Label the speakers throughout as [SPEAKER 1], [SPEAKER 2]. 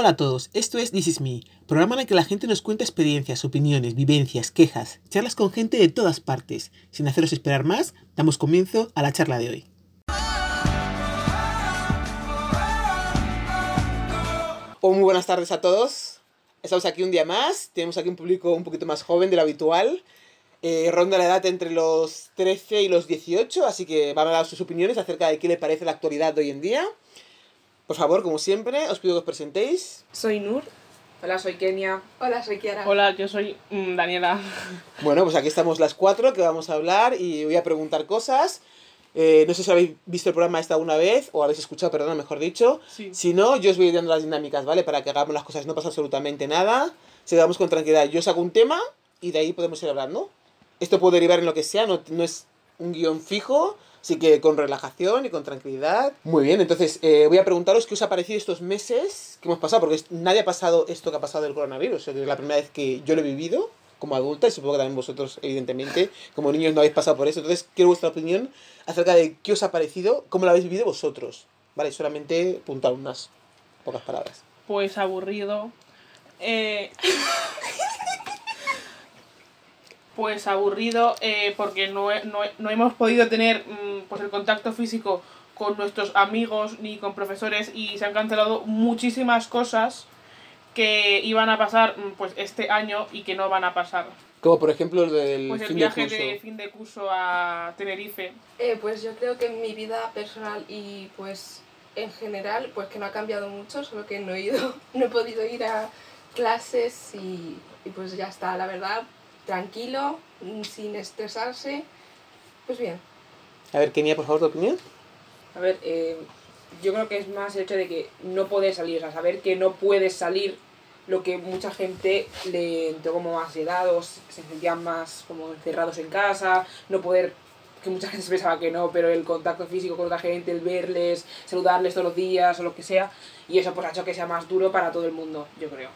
[SPEAKER 1] Hola a todos, esto es This Is Me, programa en el que la gente nos cuenta experiencias, opiniones, vivencias, quejas, charlas con gente de todas partes. Sin haceros esperar más, damos comienzo a la charla de hoy. Oh, muy buenas tardes a todos. Estamos aquí un día más, tenemos aquí un público un poquito más joven de lo habitual. Eh, ronda la edad entre los 13 y los 18, así que van a dar sus opiniones acerca de qué le parece la actualidad de hoy en día. Por favor, como siempre, os pido que os presentéis.
[SPEAKER 2] Soy Nur.
[SPEAKER 3] Hola, soy Kenia.
[SPEAKER 4] Hola, soy Kiara.
[SPEAKER 2] Hola, yo soy mm, Daniela.
[SPEAKER 1] Bueno, pues aquí estamos las cuatro que vamos a hablar y voy a preguntar cosas. Eh, no sé si habéis visto el programa esta una vez o habéis escuchado, perdón, mejor dicho.
[SPEAKER 2] Sí.
[SPEAKER 1] Si no, yo os voy dando las dinámicas, ¿vale? Para que hagamos las cosas, no pasa absolutamente nada. Se damos con tranquilidad. Yo saco un tema y de ahí podemos ir hablando. Esto puede derivar en lo que sea, no, no es un guion fijo, así que con relajación y con tranquilidad. Muy bien, entonces eh, voy a preguntaros qué os ha parecido estos meses que hemos pasado, porque nadie ha pasado esto que ha pasado del coronavirus. Es la primera vez que yo lo he vivido como adulta y supongo que también vosotros, evidentemente, como niños no habéis pasado por eso. Entonces, quiero vuestra opinión acerca de qué os ha parecido, cómo lo habéis vivido vosotros. Vale, solamente puntuar unas pocas palabras.
[SPEAKER 2] Pues aburrido. Eh, pues aburrido eh, porque no, he- no, no hemos podido tener mm, pues el contacto físico con nuestros amigos ni con profesores y se han cancelado muchísimas cosas que iban a pasar mm, pues este año y que no van a pasar.
[SPEAKER 1] Como por ejemplo el del
[SPEAKER 2] Pues el
[SPEAKER 1] fin
[SPEAKER 2] viaje
[SPEAKER 1] de curso.
[SPEAKER 2] de fin de curso a Tenerife.
[SPEAKER 4] Eh, pues yo creo que en mi vida personal y pues en general, pues que no ha cambiado mucho, solo que no he ido, no he podido ir a clases y, y pues ya está, la verdad, tranquilo, mm, sin estresarse, pues bien.
[SPEAKER 1] A ver, Kenia, por favor, tu opinión.
[SPEAKER 3] A ver, eh, yo creo que es más el hecho de que no poder salir, o sea, saber que no puedes salir, lo que mucha gente le entró como ansiedad o se se sentían más como encerrados en casa, no poder, que mucha gente pensaba que no, pero el contacto físico con otra gente, el verles, saludarles todos los días o lo que sea, y eso pues ha hecho que sea más duro para todo el mundo, yo creo.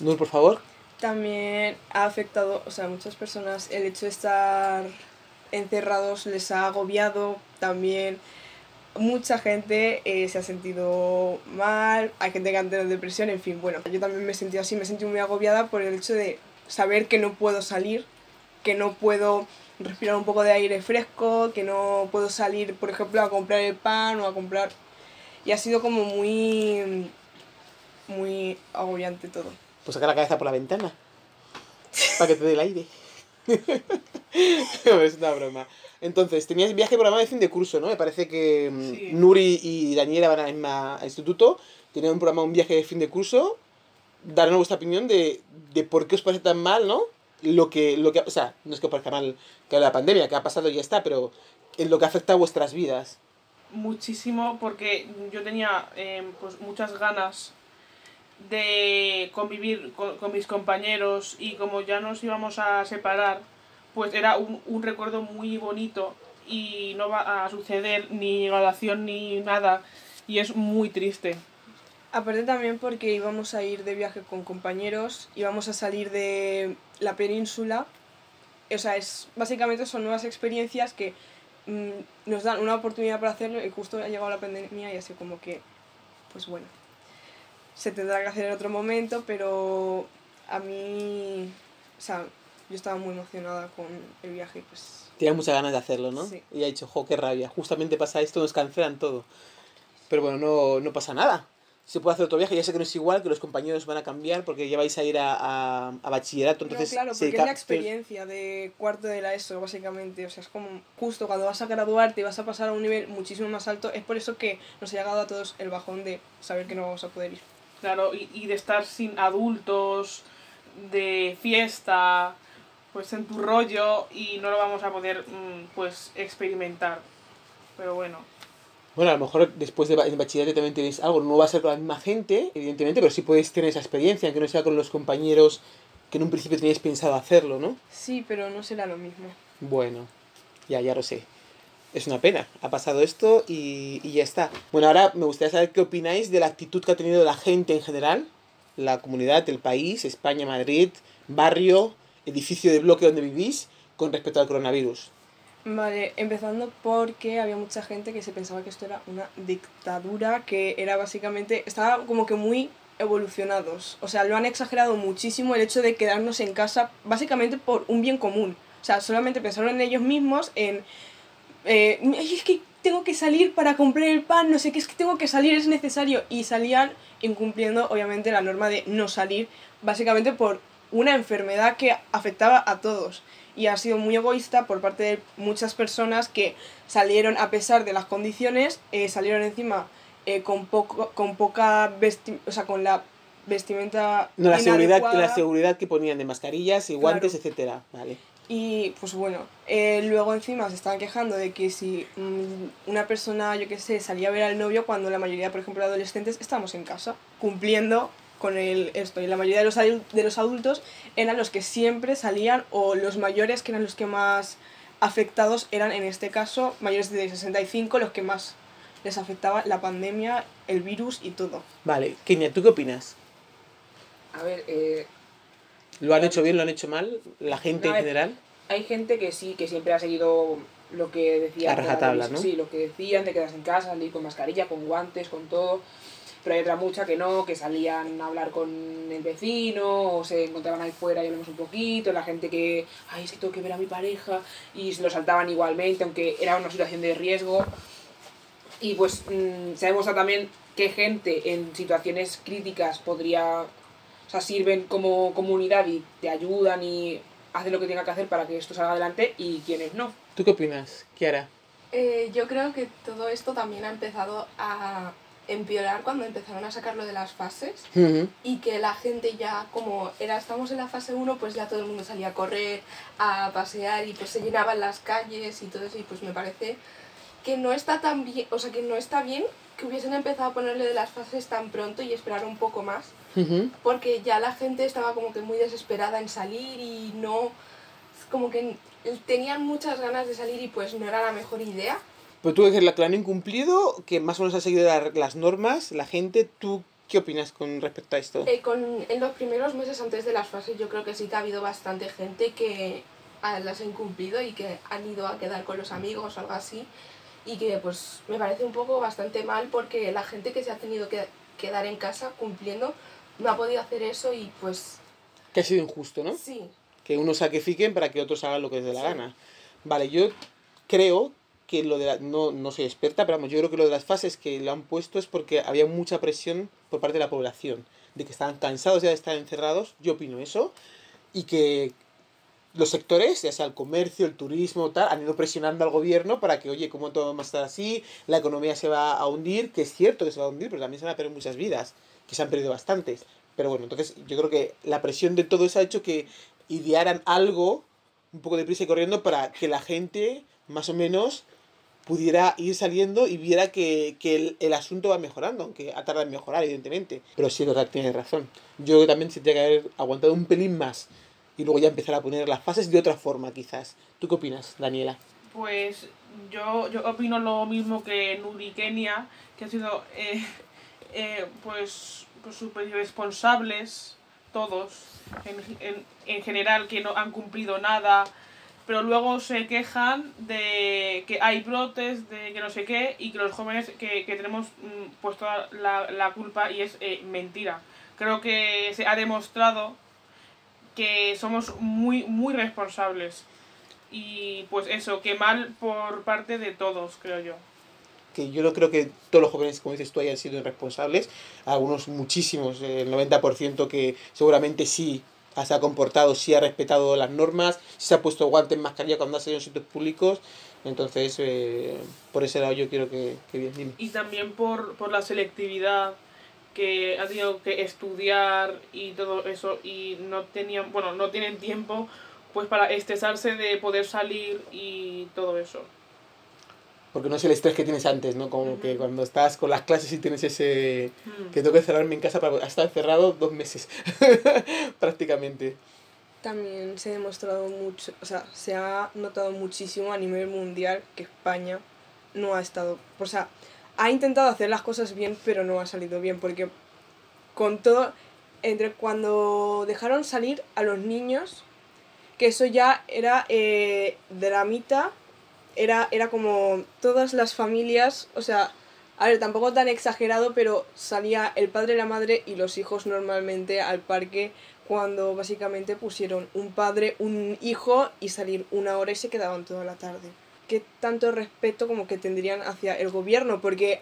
[SPEAKER 1] Nur, por favor.
[SPEAKER 5] También ha afectado, o sea, a muchas personas el hecho de estar encerrados les ha agobiado, también mucha gente eh, se ha sentido mal, hay gente que ha tenido depresión, en fin, bueno, yo también me he sentido así, me he sentido muy agobiada por el hecho de saber que no puedo salir, que no puedo respirar un poco de aire fresco, que no puedo salir, por ejemplo, a comprar el pan o a comprar... Y ha sido como muy, muy agobiante todo.
[SPEAKER 1] Pues saca la cabeza por la ventana. Para que te dé el aire. No, es una broma. Entonces, tenías viaje programado de fin de curso, ¿no? Me parece que mm,
[SPEAKER 2] Sí.
[SPEAKER 1] Nuri y Daniela van al mismo instituto. Tenían un programa, un viaje de fin de curso. Darnos vuestra opinión de, de por qué os parece tan mal, ¿no? Lo que, lo que, o sea, no es que os parezca mal que la pandemia, que ha pasado y ya está, pero en lo que afecta a vuestras vidas.
[SPEAKER 2] muchísimo porque yo tenía eh, pues muchas ganas de convivir con, mis compañeros y como ya nos íbamos a separar pues era un, un recuerdo muy bonito y no va a suceder ni graduación ni nada y es muy triste
[SPEAKER 5] Aparte también porque íbamos a ir de viaje con compañeros, íbamos a salir de la península. O sea, es, básicamente son nuevas experiencias que mm, nos dan una oportunidad para hacerlo y justo ha llegado la pandemia y así como que, pues bueno, se tendrá que hacer en otro momento, pero a mí, o sea, yo estaba muy emocionada con el viaje, pues
[SPEAKER 1] Tenía muchas ganas de hacerlo, ¿no?
[SPEAKER 5] Sí.
[SPEAKER 1] Y ha dicho, jo, qué rabia. Justamente pasa esto, nos cancelan todo. Pero bueno, no, no pasa nada. Se puede hacer otro viaje. Ya sé que no es igual, que los compañeros van a cambiar porque ya vais a ir a, a, a bachillerato. Entonces,
[SPEAKER 5] no, claro,
[SPEAKER 1] se
[SPEAKER 5] porque es la experiencia de cuarto de la ESO, básicamente. O sea, es como justo cuando vas a graduarte y vas a pasar a un nivel muchísimo más alto. Es por eso que nos ha llegado a todos el bajón de saber que no vamos a poder ir.
[SPEAKER 2] Claro y, y de estar sin adultos de fiesta pues en tu rollo y no lo vamos a poder mm, pues experimentar pero bueno
[SPEAKER 1] Bueno, a lo mejor después de bachillerato también tenéis algo. No va a ser con la misma gente, evidentemente, pero sí podéis tener esa experiencia, aunque no sea con los compañeros que en un principio teníais pensado hacerlo, ¿no?
[SPEAKER 5] Sí, pero no será lo mismo.
[SPEAKER 1] Bueno, ya, ya lo sé. Es una pena. Ha pasado esto y, y ya está. Bueno, ahora me gustaría saber qué opináis de la actitud que ha tenido la gente en general, la comunidad, el país, España, Madrid, barrio, edificio de bloque donde vivís, con respecto al coronavirus.
[SPEAKER 5] Vale, empezando porque había mucha gente que se pensaba que esto era una dictadura, que era básicamente, estaba como que muy evolucionados. O sea, lo han exagerado muchísimo el hecho de quedarnos en casa básicamente por un bien común. O sea, solamente pensaron en ellos mismos, en... Eh, "Ay, es que tengo que salir para comprar el pan, no sé qué, es que tengo que salir, es necesario. Y salían incumpliendo, obviamente, la norma de no salir, básicamente por una enfermedad que afectaba a todos. Y ha sido muy egoísta por parte de muchas personas que salieron a pesar de las condiciones, eh, salieron encima eh, con, poco, con poca vesti o sea, con la vestimenta
[SPEAKER 1] No, la seguridad, la seguridad que ponían de mascarillas y guantes,
[SPEAKER 5] Claro.
[SPEAKER 1] etcétera. Vale.
[SPEAKER 5] Y pues bueno, eh, luego encima se estaban quejando de que si mm, una persona, yo qué sé, salía a ver al novio cuando la mayoría, por ejemplo, de adolescentes estábamos en casa, cumpliendo con el, esto. Y la mayoría de los, de los adultos eran los que siempre salían, o los mayores, que eran los que más afectados, eran en este caso mayores de 65, los que más les afectaba la pandemia, el virus y todo.
[SPEAKER 1] Vale, Kenia, ¿tú qué opinas?
[SPEAKER 3] A ver, eh,
[SPEAKER 1] ¿Lo han hecho bien, lo han hecho mal? ¿La gente en
[SPEAKER 3] No,
[SPEAKER 1] general?
[SPEAKER 3] hay gente que sí, que siempre ha seguido lo que decía.
[SPEAKER 1] A rajatabla, ¿no?
[SPEAKER 3] Sí, lo que decían de quedarse en casa, salir con mascarilla, con guantes, con todo. Pero hay otra mucha que no, que salían a hablar con el vecino, o se encontraban ahí fuera y hablamos un poquito, la gente que, ay, es que tengo que ver a mi pareja, y se lo saltaban igualmente, aunque era una situación de riesgo. Y pues mm, se ha demostrado también que gente en situaciones críticas podría, sea, sirven como comunidad y te ayudan y hacen lo que tengan que hacer para que esto salga adelante y quienes no.
[SPEAKER 1] ¿Tú qué opinas, Kiara?
[SPEAKER 4] Eh, yo creo que todo esto también ha empezado a empeorar cuando empezaron a sacarlo de las fases y que la gente ya como era estamos en la fase 1 pues ya todo el mundo salía a correr, a pasear y pues se llenaban las calles y todo eso y pues me parece que no está tan bien, o sea que no está bien que hubiesen empezado a ponerle de las fases tan pronto y esperar un poco más
[SPEAKER 1] Ujú.
[SPEAKER 4] porque ya la gente estaba como que muy desesperada en salir y no como que tenían muchas ganas de salir y pues no era la mejor idea
[SPEAKER 1] Pero tú que la que lo han incumplido, que más o menos ha seguido la- las normas, la gente, ¿tú qué opinas con respecto a esto?
[SPEAKER 4] Eh, con, en los primeros meses antes de las fases yo creo que sí que ha habido bastante gente que ah, las ha incumplido y que han ido a quedar con los amigos o algo así y que pues me parece un poco bastante mal porque la gente que se ha tenido que quedar en casa cumpliendo no ha podido hacer eso y pues
[SPEAKER 1] Que ha sido injusto, ¿no?
[SPEAKER 4] sí,
[SPEAKER 1] Que unos sacrifiquen para que otros hagan lo que les dé la
[SPEAKER 4] Sí.
[SPEAKER 1] gana. Vale, yo creo que lo de la, no, no soy experta, pero vamos, yo creo que lo de las fases que lo han puesto es porque había mucha presión por parte de la población, de que estaban cansados ya de estar encerrados, yo opino eso, y que los sectores, ya sea el comercio, el turismo, tal, han ido presionando al gobierno para que, oye, ¿cómo todo va a estar así? La economía se va a hundir, que es cierto que se va a hundir, pero también se van a perder muchas vidas, que se han perdido bastantes. Pero bueno, entonces yo creo que la presión de todo eso ha hecho que idearan algo un poco deprisa y corriendo para que la gente, más o menos, pudiera ir saliendo y viera que, que el, el asunto va mejorando, aunque ha tardado en mejorar, evidentemente. Pero sí, verdad, tienes razón. Yo también se tendría que haber aguantado un pelín más y luego ya empezar a poner las fases de otra forma, quizás. ¿Tú qué opinas, Daniela?
[SPEAKER 2] Pues yo, yo opino lo mismo que Nuri Kenia, que han sido eh, eh, pues pues súper irresponsables todos, en, en, en general que no han cumplido nada, pero luego se quejan de que hay brotes, de que no sé qué, y que los jóvenes que, que tenemos mm, pues toda la, la culpa y es eh, mentira. Creo que se ha demostrado que somos muy, muy responsables. Y pues eso, que mal por parte de todos, creo yo.
[SPEAKER 1] que yo no creo que todos los jóvenes, como dices tú, hayan sido irresponsables. Algunos, muchísimos, eh, el 90% que seguramente sí se ha comportado, sí ha respetado las normas, sí se ha puesto guantes, mascarilla cuando ha salido en sitios públicos. Entonces, eh, por ese lado yo quiero que, que bien, dime.
[SPEAKER 2] Y también por, por la selectividad que ha tenido que estudiar y todo eso y no tenían, bueno, no tienen tiempo pues para estresarse de poder salir y todo eso.
[SPEAKER 1] Porque no es el estrés que tienes antes, ¿no? Como
[SPEAKER 2] Ujú.
[SPEAKER 1] que cuando estás con las clases y tienes ese...
[SPEAKER 2] Mm.
[SPEAKER 1] que tengo que cerrarme en casa para estar encerrado dos meses, prácticamente.
[SPEAKER 5] También se ha demostrado mucho, o sea, se ha notado muchísimo a nivel mundial que España no ha estado, o sea, ha intentado hacer las cosas bien, pero no ha salido bien, porque con todo, entre cuando dejaron salir a los niños, que eso ya era eh, dramita, era, era como todas las familias, o sea, A ver, tampoco tan exagerado, pero salía el padre, la madre y los hijos normalmente al parque cuando básicamente pusieron un padre, un hijo y salir una hora y se quedaban toda la tarde. ¿Qué tanto respeto como que tendrían hacia el gobierno? Porque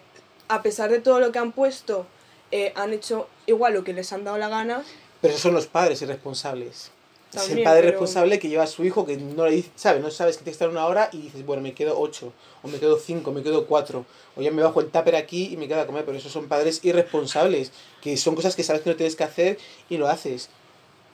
[SPEAKER 5] a pesar de todo lo que han puesto, eh, han hecho igual lo que les han dado la gana.
[SPEAKER 1] Pero esos son los padres irresponsables. es el padre
[SPEAKER 5] pero-
[SPEAKER 1] responsable que lleva a su hijo que no le dice, ¿sabes? No sabes que tienes que estar una hora y dices, bueno, me quedo ocho, o me quedo cinco, me quedo cuatro, o ya me bajo el tupper aquí y me quedo a comer, pero esos son padres irresponsables, que son cosas que sabes que no tienes que hacer y lo haces.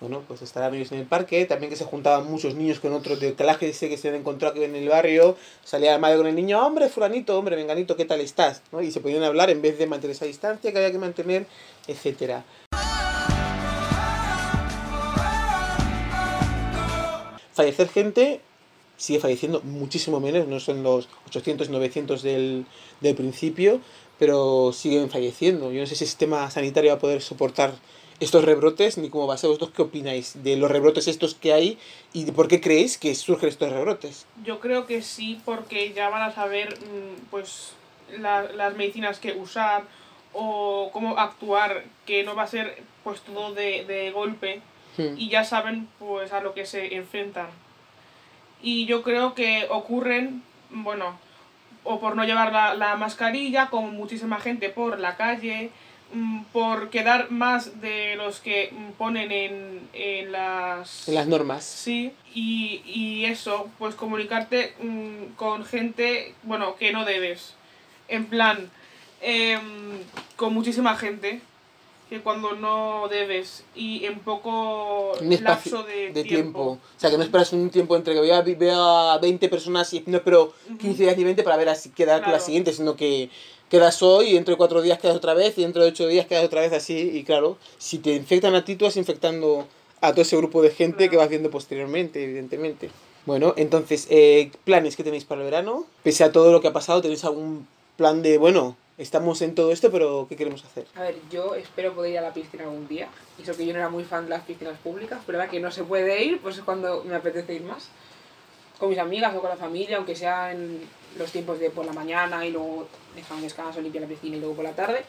[SPEAKER 1] Bueno, pues estarán ellos en el parque, también que se juntaban muchos niños con otros de clase ese que se han encontrado en el barrio, salía la madre con el niño, hombre, fulanito, hombre, venganito, ¿qué tal estás? ¿no? Y se podían hablar en vez de mantener esa distancia que había que mantener, etcétera. fallecer gente sigue falleciendo muchísimo menos, no son los 800, 900 del, del principio, pero siguen falleciendo. Yo no sé si el sistema sanitario va a poder soportar estos rebrotes, ni cómo va a ser. ¿Vosotros qué opináis de los rebrotes estos que hay y de por qué creéis que surgen estos rebrotes?
[SPEAKER 2] Yo creo que sí, porque ya van a saber mm, pues la- las medicinas que usar o cómo actuar, que no va a ser pues todo de, de golpe
[SPEAKER 1] Hmm.
[SPEAKER 2] y ya saben pues a lo que se enfrentan. Y yo creo que ocurren, bueno, o por no llevar la, la mascarilla, como muchísima gente por la calle, por quedar más de los que mm, ponen en, en las...
[SPEAKER 1] En las normas.
[SPEAKER 2] Sí, y, y eso, pues comunicarte mm, con gente, bueno, que no debes. En plan, em, con muchísima gente, que cuando no debes y en poco
[SPEAKER 1] Un
[SPEAKER 2] lapso de,
[SPEAKER 1] de
[SPEAKER 2] tiempo.
[SPEAKER 1] tiempo. O sea, que no esperas un tiempo entre que vea, vea 20 personas y no espero 15 días ni 20 para ver a si quedar con la
[SPEAKER 2] Claro.
[SPEAKER 1] siguiente, sino que quedas hoy y dentro de 4 días quedas otra vez y dentro de 8 días quedas otra vez así. Y claro, si te infectan a ti, tú vas infectando a todo ese grupo de gente que vas viendo posteriormente, evidentemente. Bueno, entonces, eh, ¿planes que tenéis para el verano? Pese a todo lo que ha pasado, ¿tenéis algún plan de, bueno, estamos en todo esto, pero ¿qué queremos hacer?
[SPEAKER 3] A ver, yo espero poder ir a la piscina algún día. Y eso que yo no era muy fan de las piscinas públicas, pero ahora que no se puede ir, pues es cuando me apetece ir más. Con mis amigas o con la familia, aunque sea en los tiempos de por la mañana y luego dejar un descanso, limpiar la piscina y luego por la tarde.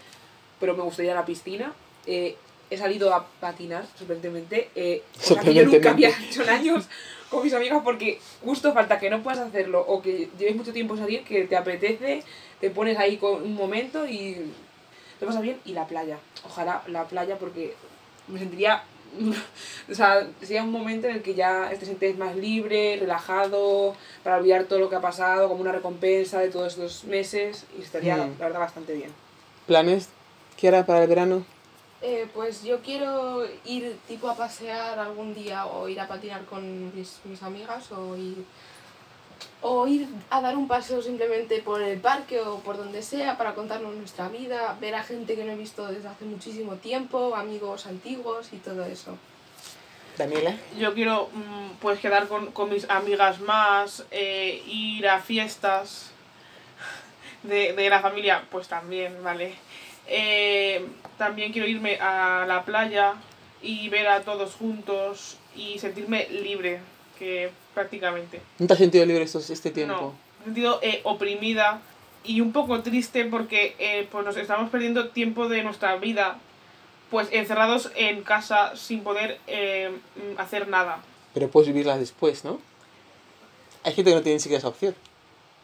[SPEAKER 3] Pero me gustaría la piscina. Eh, he salido a patinar, sorprendentemente. Eh, cosa que yo nunca había hecho en años con mis amigas porque justo falta que no puedas hacerlo o que lleves mucho tiempo salir, que te apetece, te pones ahí con un momento y lo pasas bien. Y la playa. Ojalá la playa porque me sentiría... o sea, sería un momento en el que ya te sientes más libre, relajado, para olvidar todo lo que ha pasado, como una recompensa de todos estos meses y estaría,
[SPEAKER 1] Mm.
[SPEAKER 3] la verdad, bastante bien.
[SPEAKER 1] ¿Planes? ¿Qué hará para el verano?
[SPEAKER 4] Eh, pues yo quiero ir tipo a pasear algún día o ir a patinar con mis, mis amigas o ir, o ir a dar un paseo simplemente por el parque o por donde sea para contarnos nuestra vida, ver a gente que no he visto desde hace muchísimo tiempo, amigos antiguos y todo eso.
[SPEAKER 1] Daniela.
[SPEAKER 2] Yo quiero mm, pues quedar con, con mis amigas más, eh, ir a fiestas de, de la familia, pues también, ¿vale? Eh, también quiero irme a la playa y ver a todos juntos y sentirme libre, que prácticamente.
[SPEAKER 1] ¿No te has sentido libre estos, este tiempo?
[SPEAKER 2] No, me he sentido eh, oprimida y un poco triste porque eh, pues nos estamos perdiendo tiempo de nuestra vida pues encerrados en casa sin poder eh, hacer nada.
[SPEAKER 1] Pero puedes vivirlas después, ¿no? Hay gente que no tiene ni siquiera esa opción.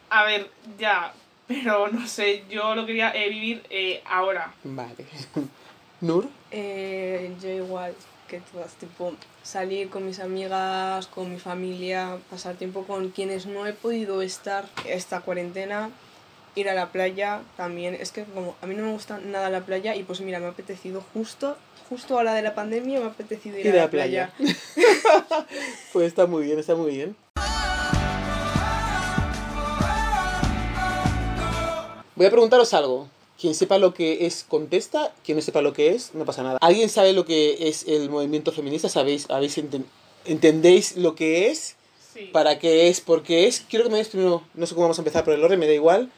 [SPEAKER 2] A ver, ya, pero no sé, yo lo quería eh, vivir eh, ahora.
[SPEAKER 1] Vale. Nur.
[SPEAKER 5] Eh, yo igual que todas, tipo, salir con mis amigas, con mi familia, pasar tiempo con quienes no he podido estar esta cuarentena, ir a la playa también. Es que como a mí no me gusta nada la playa y pues mira, me ha apetecido justo, justo a la de la pandemia me ha apetecido ir, a la playa.
[SPEAKER 1] Pues está muy bien, está muy bien. Voy a preguntaros algo. Quien sepa lo que es, contesta. Quien no sepa lo que es, no pasa nada. ¿Alguien sabe lo que es el movimiento feminista? ¿Sabéis, habéis enten- ¿Entendéis lo que es?
[SPEAKER 2] Sí.
[SPEAKER 1] ¿Para qué es? ¿Por qué es? Quiero que me des primero, no sé cómo vamos a empezar por el orden, me da igual.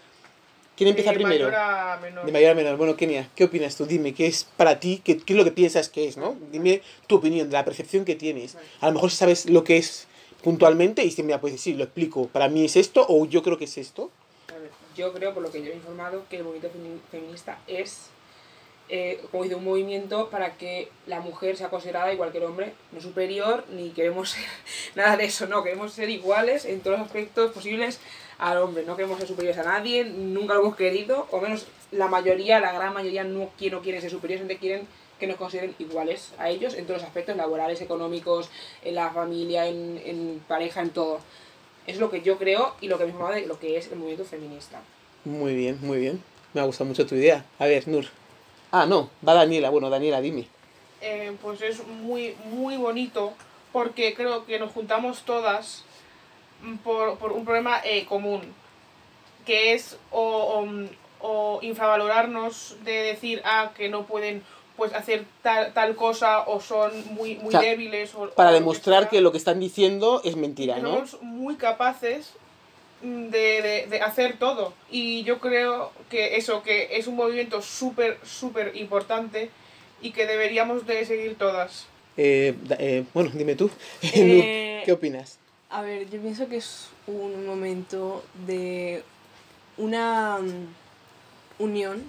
[SPEAKER 1] ¿Quién empieza
[SPEAKER 2] De
[SPEAKER 1] primero?
[SPEAKER 2] mayor a menor.
[SPEAKER 1] De mayor a menor. Bueno, Kenia, ¿qué opinas tú? Dime, ¿qué es para ti? ¿Qué, qué es lo que piensas que es, no? Dime tu opinión, la percepción que tienes. A lo mejor sabes lo que es puntualmente y dices, mira, pues sí, lo explico. Para mí es esto o yo creo que es esto.
[SPEAKER 3] Yo creo, por lo que yo he informado, que el movimiento femi- feminista es, eh, como dice, un movimiento para que la mujer sea considerada igual que el hombre, no superior, ni queremos ser nada de eso, no, queremos ser iguales en todos los aspectos posibles al hombre, no queremos ser superiores a nadie, nunca lo hemos querido, o menos la mayoría, la gran mayoría no, no quieren ser superiores, simplemente quieren que nos consideren iguales a ellos en todos los aspectos laborales, económicos, en la familia, en pareja, en todo. Es lo que yo creo y lo que me informa de lo que es el movimiento feminista.
[SPEAKER 1] Muy bien, muy bien. Me ha gustado mucho tu idea. A ver, Nur. Ah, no, va Daniela. Bueno, Daniela, dime.
[SPEAKER 2] eh, pues es muy, muy bonito porque creo que nos juntamos todas por, por un problema eh, común, que es o, o, o infravalorarnos de decir ah, que no pueden pues hacer tal, tal cosa o son muy, muy
[SPEAKER 1] O sea,
[SPEAKER 2] débiles. O,
[SPEAKER 1] Para
[SPEAKER 2] o lo que
[SPEAKER 1] demostrar que lo que están diciendo es mentira, ¿no?
[SPEAKER 2] somos muy capaces de, de, de hacer todo. Y yo creo que eso, que es un movimiento súper, súper importante y que deberíamos de seguir todas.
[SPEAKER 1] Eh, eh, bueno, dime tú.
[SPEAKER 5] Eh,
[SPEAKER 1] ¿Qué opinas?
[SPEAKER 5] A ver, yo pienso que es un momento de una mm, unión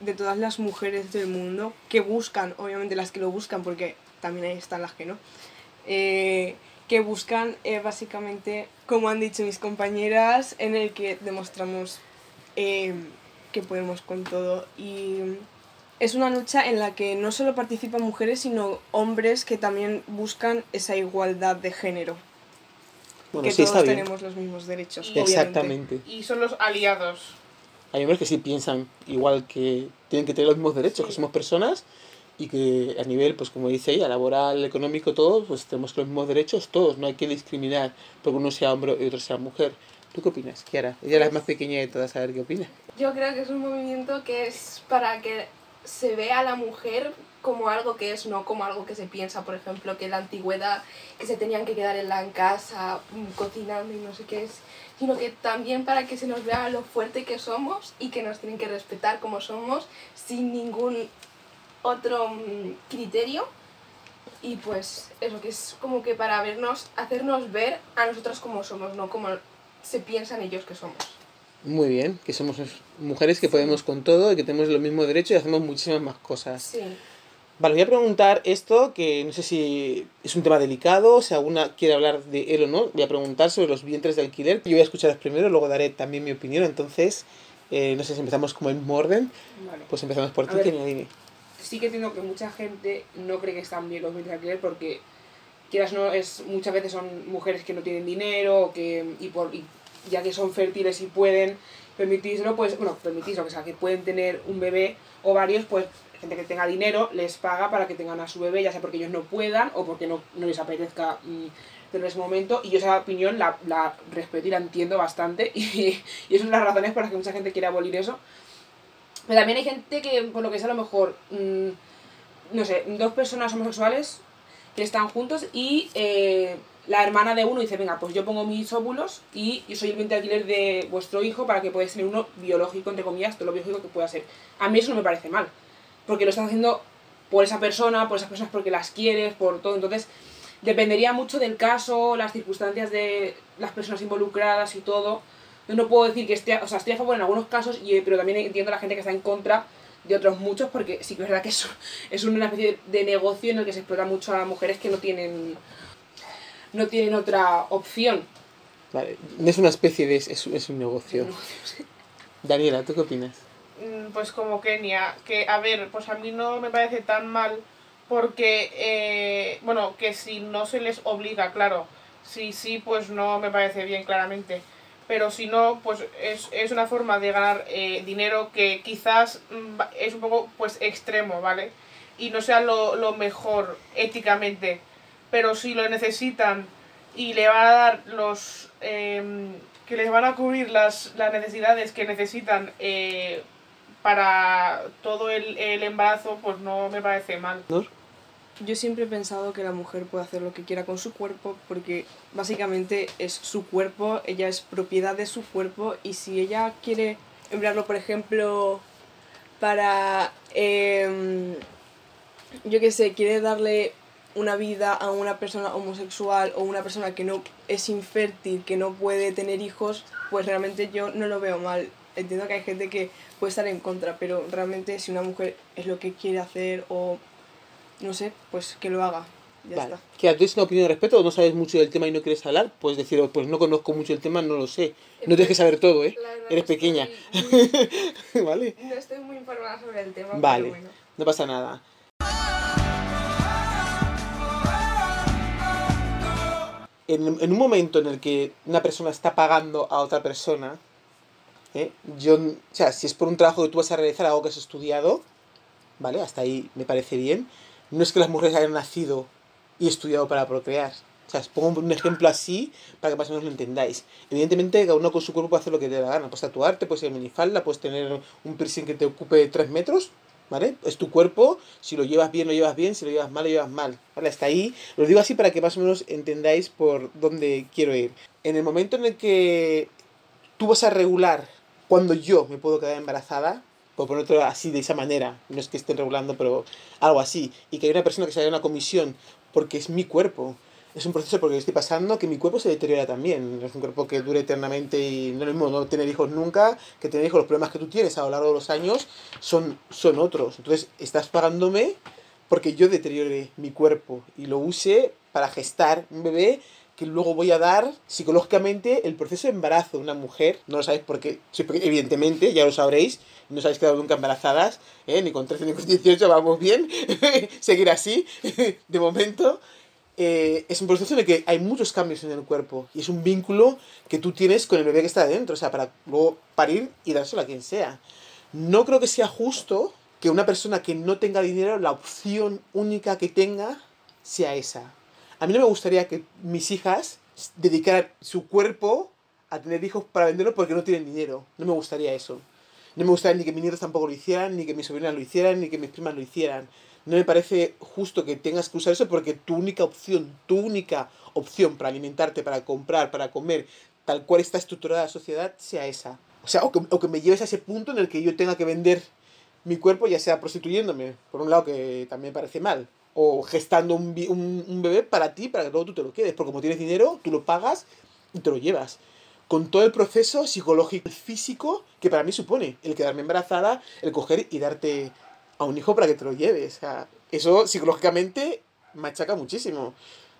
[SPEAKER 5] de todas las mujeres del mundo que buscan, obviamente las que lo buscan, porque también ahí están las que no, eh, que buscan eh, básicamente, como han dicho mis compañeras, en el que demostramos eh, que podemos con todo. Y es una lucha en la que no solo participan mujeres, sino hombres que también buscan esa igualdad de género
[SPEAKER 1] Bueno,
[SPEAKER 5] que
[SPEAKER 1] sí,
[SPEAKER 5] todos
[SPEAKER 1] está bien.
[SPEAKER 5] tenemos los mismos derechos. obviamente.
[SPEAKER 1] Exactamente.
[SPEAKER 2] Y son los aliados.
[SPEAKER 1] Hay hombres que sí piensan igual que tienen que tener los mismos derechos, que
[SPEAKER 2] Sí.
[SPEAKER 1] somos personas y que a nivel, pues como dice ella, laboral, económico, todos, pues tenemos los mismos derechos, todos, no hay que discriminar porque uno sea hombre y otro sea mujer. ¿Tú qué opinas, Kiara? Ella es la más pequeña de todas, a ver qué opina.
[SPEAKER 4] Yo creo que es un movimiento que es para que se vea a la mujer como algo que es, no como algo que se piensa, por ejemplo, que en la antigüedad que se tenían que quedar en la casa mm, cocinando y no sé qué es, sino que también para que se nos vea lo fuerte que somos y que nos tienen que respetar como somos sin ningún otro mm, criterio. Y pues eso, que es como que para vernos, hacernos ver a nosotros como somos, no como se piensan ellos que somos.
[SPEAKER 1] Muy bien, que somos mujeres que podemos con todo y que tenemos los mismos derechos y hacemos muchísimas más cosas.
[SPEAKER 4] Sí.
[SPEAKER 1] Vale, voy a preguntar esto, que no sé si es un tema delicado, si alguna quiere hablar de él o no. Voy a preguntar sobre los vientres de alquiler. Yo voy a escucharos primero, luego daré también mi opinión. Entonces, eh, no sé si empezamos como el mismo orden.
[SPEAKER 3] Vale.
[SPEAKER 1] Pues empezamos por ti, dime.
[SPEAKER 3] Sí que entiendo que mucha gente no cree que están bien los bienes de alquiler porque quieras o no es muchas veces son mujeres que no tienen dinero o que y por y ya que son fértiles y pueden permitírselo pues bueno permitírselo que sea que pueden tener un bebé o varios pues que tenga dinero les paga para que tengan a su bebé ya sea porque ellos no puedan o porque no, no les apetezca mm, tener ese momento. Y yo esa opinión la, la respeto y la entiendo bastante. Y, y de las razones por las que mucha gente quiere abolir eso. Pero también hay gente que, por lo que sea, a lo mejor, mm, no sé, dos personas homosexuales que están juntos y eh, la hermana de uno dice, venga, pues yo pongo mis óvulos y yo soy el vientre de alquiler de vuestro hijo para que podáis tener uno biológico, entre comillas, todo lo biológico que pueda ser. A mí eso no me parece mal, porque lo estás haciendo por esa persona, por esas personas porque las quieres, por todo. Entonces, dependería mucho del caso, las circunstancias de las personas involucradas y todo. Yo no puedo decir que esté, o sea, estoy a favor en algunos casos, y, pero también entiendo a la gente que está en contra de otros muchos, porque sí que es verdad que es, es una especie de negocio en el que se explota mucho a mujeres que no tienen, no tienen otra opción.
[SPEAKER 1] Vale, no es una especie de... es, es un negocio. Daniela, ¿tú qué opinas?
[SPEAKER 2] Mm, Pues como Kenia, que a ver, pues a mí no me parece tan mal porque, eh, bueno, que si no se les obliga, claro, si sí, pues no me parece bien claramente, pero si no, pues es, es una forma de ganar eh, dinero que quizás mm, es un poco pues extremo, ¿vale? Y no sea lo, lo mejor éticamente, pero si lo necesitan y le van a dar los... em, que les van a cubrir las, las necesidades que necesitan eh, para todo el, el embarazo, pues no me parece mal.
[SPEAKER 5] Yo siempre he pensado que la mujer puede hacer lo que quiera con su cuerpo porque básicamente es su cuerpo, ella es propiedad de su cuerpo y si ella quiere emplearlo, por ejemplo, para, em, yo qué sé, quiere darle una vida a una persona homosexual o una persona que no es infértil, que no puede tener hijos, pues realmente yo no lo veo mal. Entiendo que hay gente que puede estar en contra, pero realmente si una mujer es lo que quiere hacer o no sé, pues que lo haga. Ya
[SPEAKER 1] Vale.
[SPEAKER 5] está.
[SPEAKER 1] Que tienes una opinión al respecto o no sabes mucho del tema y no quieres hablar, puedes decir, "Oh, pues no conozco mucho el tema, no lo sé. No tienes que saber todo, ¿eh? Eres
[SPEAKER 4] que
[SPEAKER 1] pequeña.
[SPEAKER 4] muy-
[SPEAKER 1] ¿Vale?
[SPEAKER 4] no estoy muy informada sobre el tema,
[SPEAKER 1] Vale.
[SPEAKER 4] pero bueno.
[SPEAKER 1] No pasa nada. En, en un momento en el que una persona está pagando a otra persona, ¿eh? yo, o sea, si es por un trabajo que tú vas a realizar, algo que has estudiado, ¿vale? Hasta ahí me parece bien. No es que las mujeres hayan nacido y estudiado para procrear. O sea, os pongo un ejemplo así para que más o menos lo entendáis. Evidentemente, cada uno con su cuerpo puede hacer lo que te dé la gana. Puedes tatuarte, puedes ir minifalda, puedes tener un piercing que te ocupe 3 metros, ¿vale? Es tu cuerpo, si lo llevas bien, lo llevas bien, si lo llevas mal, lo llevas mal, ¿vale? Hasta ahí, lo digo así para que más o menos entendáis por dónde quiero ir. En el momento en el que tú vas a regular cuando yo me puedo quedar embarazada, por ponerlo así, de esa manera, no es que estén regulando, pero algo así, y que hay una persona que se haga una comisión porque es mi cuerpo, es un proceso porque estoy pasando que mi cuerpo se deteriora también. Es un cuerpo que dure eternamente y no es lo mismo no tener hijos nunca que tener hijos. Los problemas que tú tienes a lo largo de los años son, son otros. Entonces estás pagándome porque yo deteriore mi cuerpo y lo use para gestar un bebé que luego voy a dar psicológicamente el proceso de embarazo de una mujer. No lo sabéis porque, evidentemente, ya lo sabréis, no os habéis quedado nunca embarazadas, ¿eh? ni con 13 ni con 18, vamos bien, seguir así, de momento. Eh, es un proceso en el que hay muchos cambios en el cuerpo y es un vínculo que tú tienes con el bebé que está adentro, o sea, para luego parir y dárselo a quien sea. No creo que sea justo que una persona que no tenga dinero, la opción única que tenga sea esa. A mí no me gustaría que mis hijas dedicaran su cuerpo a tener hijos para venderlos porque no tienen dinero. No me gustaría eso. No me gustaría ni que mis nietos tampoco lo hicieran, ni que mis sobrinas lo hicieran, ni que mis primas lo hicieran. No me parece justo que tengas que usar eso porque tu única opción, tu única opción para alimentarte, para comprar, para comer, tal cual está estructurada la sociedad, sea esa. O sea, o que, o que me lleves a ese punto en el que yo tenga que vender mi cuerpo, ya sea prostituyéndome, por un lado que también parece mal, o gestando un, un, un bebé para ti, para que luego tú te lo quedes, porque como tienes dinero, tú lo pagas y te lo llevas. Con todo el proceso psicológico y físico que para mí supone el quedarme embarazada, el coger y darte a un hijo para que te lo lleves. Eso psicológicamente machaca muchísimo.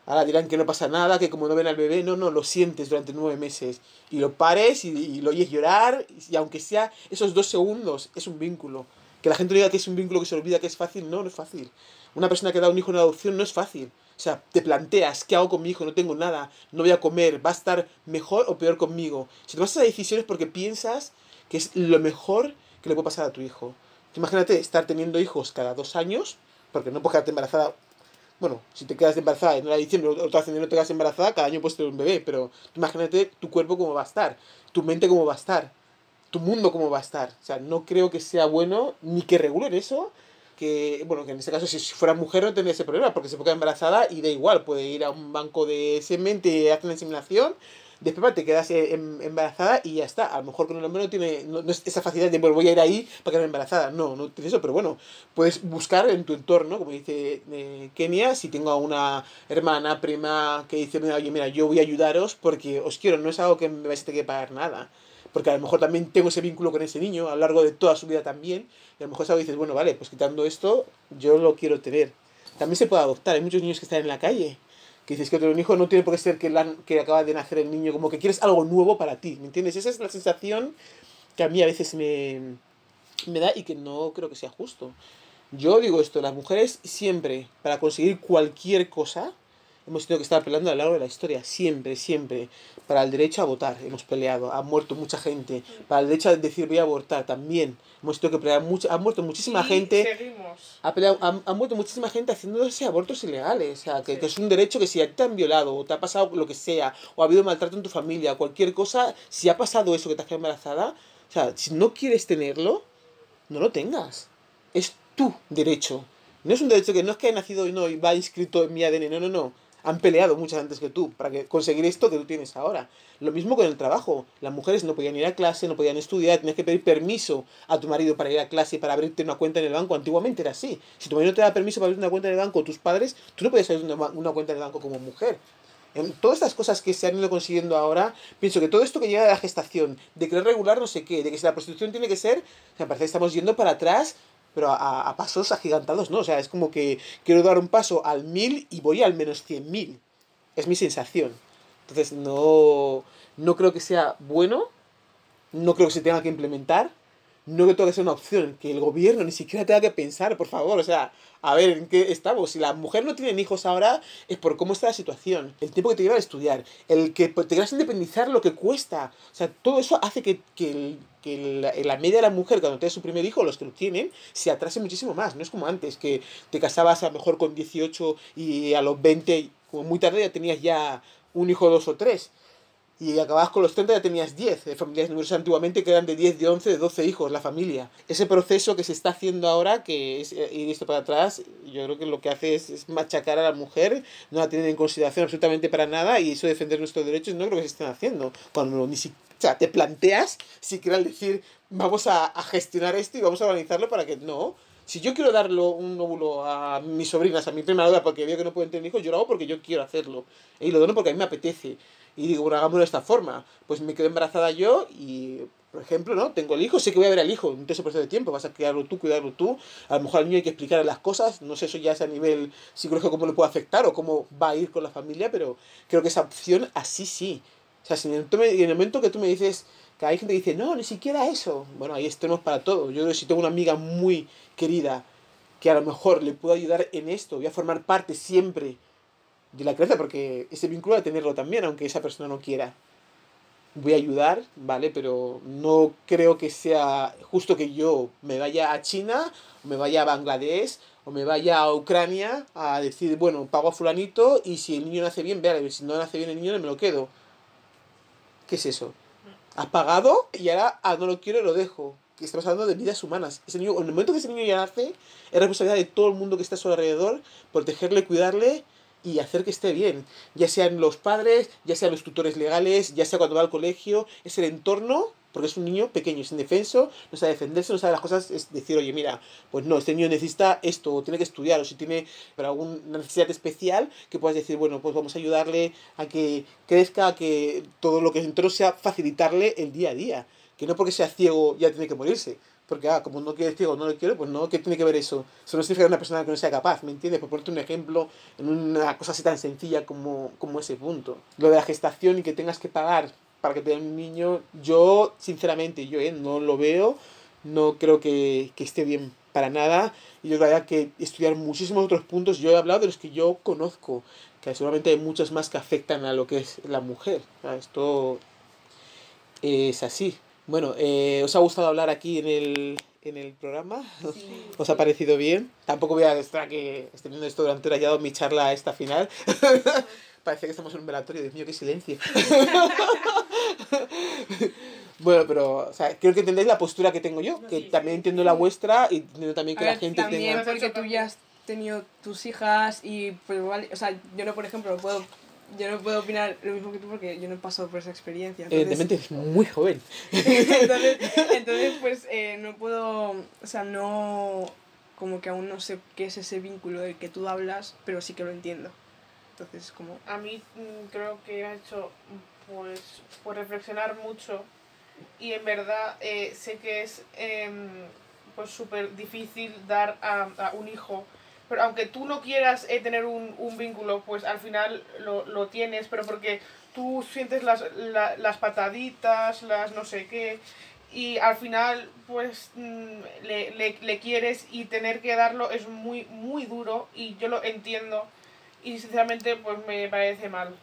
[SPEAKER 1] Ahora dirán que no pasa nada, que como no ven al bebé, no, no, lo sientes durante nueve meses. Y lo pares y, y lo oyes llorar, y aunque sea esos dos segundos, es un vínculo. Que la gente diga que es un vínculo que se olvida que es fácil, no, no es fácil. Una persona que da un hijo en adopción no es fácil. O sea, te planteas, ¿qué hago con mi hijo? No tengo nada, no voy a comer, va a estar mejor o peor conmigo. Si tomas esas decisiones porque piensas que es lo mejor que le puede pasar a tu hijo. Imagínate estar teniendo hijos cada dos años, porque no puedes quedarte embarazada. Bueno, si te quedas embarazada en una diciembre otra no te quedas embarazada, cada año puedes tener un bebé, pero imagínate tu cuerpo cómo va a estar, tu mente cómo va a estar, tu mundo cómo va a estar. O sea, no creo que sea bueno ni que regulen eso, que, bueno, que en este caso si fuera mujer no tendría ese problema, porque se puede quedar embarazada y da igual, puede ir a un banco de semen, te hacen la inseminación, después te quedas eh, em- embarazada y ya está. A lo mejor con el hombre no tiene no, es esa facilidad de, voy a ir ahí para quedarme embarazada. No, no tiene eso, pero bueno, puedes buscar en tu entorno, como dice eh, Kenia, si tengo a una hermana, prima que dice, oye, mira, yo voy a ayudaros porque os quiero, no es algo que me vais a tener que pagar nada. Porque a lo mejor también tengo ese vínculo con ese niño a lo largo de toda su vida también. Y a lo mejor es dices, bueno, vale, pues quitando esto, yo lo quiero tener. También se puede adoptar. Hay muchos niños que están en la calle. Que dices que un hijo no tiene por qué ser que, la- que acaba de nacer el niño, como que quieres algo nuevo para ti. ¿Me entiendes? Esa es la sensación que a mí a veces me, me da y que no creo que sea justo. Yo digo esto, las mujeres siempre, para conseguir cualquier cosa, hemos tenido que estar peleando a lo largo de la historia, siempre, siempre. Para el derecho a votar hemos peleado, ha muerto mucha gente. Para el derecho a decir voy a abortar también hemos tenido que pelear, mucho, ha muerto muchísima
[SPEAKER 2] Y
[SPEAKER 1] gente.
[SPEAKER 2] Seguimos.
[SPEAKER 1] Ha, peleado- ha, ha muerto muchísima gente haciéndose abortos ilegales. O sea, que,
[SPEAKER 2] Sí.
[SPEAKER 1] que es un derecho que si a ti te han violado o te ha pasado lo que sea, o ha habido maltrato en tu familia, cualquier cosa, si ha pasado eso que te has quedado embarazada, o sea, si no quieres tenerlo, no lo tengas. Es tu derecho. No es un derecho que no es que haya nacido y no y va inscrito en mi ADN, no, no, no. Han peleado muchas antes que tú para que conseguir esto que tú tienes ahora. Lo mismo con el trabajo. Las mujeres no podían ir a clase, no podían estudiar, tenías que pedir permiso a tu marido para ir a clase, para abrirte una cuenta en el banco. Antiguamente era así. Si tu marido te da permiso para abrirte una cuenta en el banco, tus padres, tú no podías abrir una, una cuenta en el banco como mujer. en todas estas cosas que se han ido consiguiendo ahora, pienso que todo esto que llega de la gestación, de querer regular no sé qué, de que si la prostitución tiene que ser, me parece que estamos yendo para atrás, pero a, a pasos agigantados, ¿no? O sea, es como que quiero dar un paso al mil y voy al menos cien mil. Es mi sensación. Entonces, no, no creo que sea bueno, no creo que se tenga que implementar, no creo que sea una opción, que el gobierno ni siquiera tenga que pensar, por favor, o sea, a ver, ¿en qué estamos? Si la mujer no tiene hijos ahora, es por cómo está la situación, el tiempo que te lleva a estudiar, el que te quieras independizar, lo que cuesta, o sea, todo eso hace que, que, el, que la, la, media de la mujer cuando tiene su primer hijo, los que lo tienen, se atrase muchísimo más, no es como antes, que te casabas a lo mejor con 18 y a los 20, como muy tarde ya tenías ya un hijo, dos o tres y acababas con los 30 ya tenías 10 de familias numerosas antiguamente que eran de 10, de 11, de 12 hijos la familia. Ese proceso que se está haciendo ahora, que es eh, ir esto para atrás, yo creo que lo que hace es, es, machacar a la mujer, no la tienen en consideración absolutamente para nada y eso defender nuestros derechos no creo que se estén haciendo. Cuando ni siquiera sea, te planteas siquiera al decir vamos a, gestionar esto y vamos a organizarlo para que no, si yo quiero darle un óvulo a mis sobrinas, a mi prima hora porque veo que no pueden tener hijos, yo lo hago porque yo quiero hacerlo. Y lo dono porque a mí me apetece. Y digo, bueno, hagámoslo de esta forma. Pues me quedo embarazada yo y, por ejemplo, ¿no? Tengo el hijo, sé que voy a ver al hijo ese proceso de tiempo, vas a criarlo tú, cuidarlo tú. A lo mejor al niño hay que explicarle las cosas, no sé eso ya es a nivel psicológico cómo le puede afectar o cómo va a ir con la familia, pero creo que esa opción así sí. O sea, si en el momento que tú me dices, que hay gente que dice, no, ni siquiera eso. Bueno, ahí estemos para todo. Yo si tengo una amiga muy querida que a lo mejor le puedo ayudar en esto, voy a formar parte siempre de la crianza, porque ese vínculo de tenerlo también, aunque esa persona no quiera. Voy a ayudar, ¿vale? Pero no creo que sea justo que yo me vaya a China, o me vaya a Bangladesh, o me vaya a Ucrania a decir, bueno, pago a fulanito y si el niño nace bien, vea, si no nace bien el niño, me lo quedo. ¿Qué es eso? Has pagado y ahora ah, no lo quiero y lo dejo. Que estamos hablando de vidas humanas. Ese niño, en el momento que ese niño ya nace, es responsabilidad de todo el mundo que está a su alrededor, protegerle, cuidarle y hacer que esté bien. Ya sean los padres, ya sean los tutores legales, ya sea cuando va al colegio, es el entorno, porque es un niño pequeño, es indefenso, no sabe defenderse, no sabe las cosas, es decir, oye, mira, pues no, este niño necesita esto, o tiene que estudiar, o si tiene pero alguna necesidad especial, que puedas decir, bueno, pues vamos a ayudarle a que crezca, a que todo lo que entró sea facilitarle el día a día. Que no porque sea ciego ya tiene que morirse. Porque, ah, como no quieres ciego, no lo quiero, pues no, ¿qué tiene que ver eso? Eso no significa una persona que no sea capaz, ¿me entiendes? Por ponerte un ejemplo en una cosa así tan sencilla como, como ese punto. Lo de la gestación y que tengas que pagar para que te den un niño, yo, sinceramente, yo eh, no lo veo, no creo que, que esté bien para nada. Y yo creo que estudiar muchísimos otros puntos. Yo he hablado de los que yo conozco, que seguramente hay muchos más que afectan a lo que es la mujer. Esto es así. Bueno, eh, ¿os ha gustado hablar aquí en el, en el programa? Sí. ¿Os ha parecido bien? Tampoco voy a estar que esté viendo esto durante hora ya mi charla esta final. Parece que estamos en un velatorio, Dios mío, qué silencio. bueno, pero o sea, creo que entendéis la postura que tengo yo, que también entiendo la vuestra y entiendo también que
[SPEAKER 5] A
[SPEAKER 1] la
[SPEAKER 5] ver,
[SPEAKER 1] gente
[SPEAKER 5] también
[SPEAKER 1] tenga...
[SPEAKER 5] porque tú ya has tenido tus hijas y pues igual, o sea, yo no, por ejemplo, no puedo yo no puedo opinar lo mismo que tú porque yo no he pasado por esa experiencia. Entonces,
[SPEAKER 1] Evidentemente es muy joven.
[SPEAKER 5] entonces, entonces, pues eh, no puedo, o sea, no, como que aún no sé qué es ese vínculo del que tú hablas, pero sí que lo entiendo. Entonces, como...
[SPEAKER 2] A mí mm, creo que ha hecho pues, pues reflexionar mucho. Y en verdad eh, sé que es em, pues súper difícil dar a, a un hijo. Pero aunque tú no quieras eh, tener un, un, vínculo, pues al final lo, lo tienes, pero porque tú sientes las, la, las pataditas, las no sé qué, y al final pues mm, le, le, le, quieres. Y tener que darlo es muy, muy duro. Y yo lo entiendo. Y sinceramente pues me parece mal.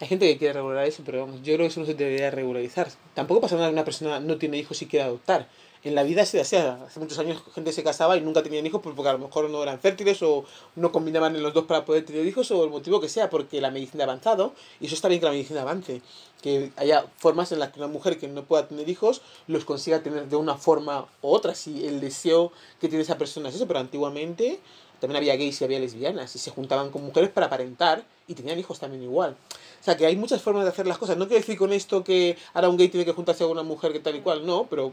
[SPEAKER 1] Hay gente que quiere regular eso, pero vamos, yo creo que eso no se debería regularizar. Tampoco pasa nada que una persona no tiene hijos y quiere adoptar en la vida se hacía. Hace muchos años gente se casaba y nunca tenían hijos porque a lo mejor no eran fértiles o no combinaban en los dos para poder tener hijos o el motivo que sea, porque la medicina ha avanzado y eso está bien que la medicina avance. Que haya formas en las que una mujer que no pueda tener hijos los consiga tener de una forma u otra, si el deseo que tiene esa persona es eso, pero antiguamente también había gays y había lesbianas y se juntaban con mujeres para aparentar y tenían hijos también igual. O sea, que hay muchas formas de hacer las cosas. No quiero decir con esto que ahora un gay tiene que juntarse con una mujer que tal y cual, no, pero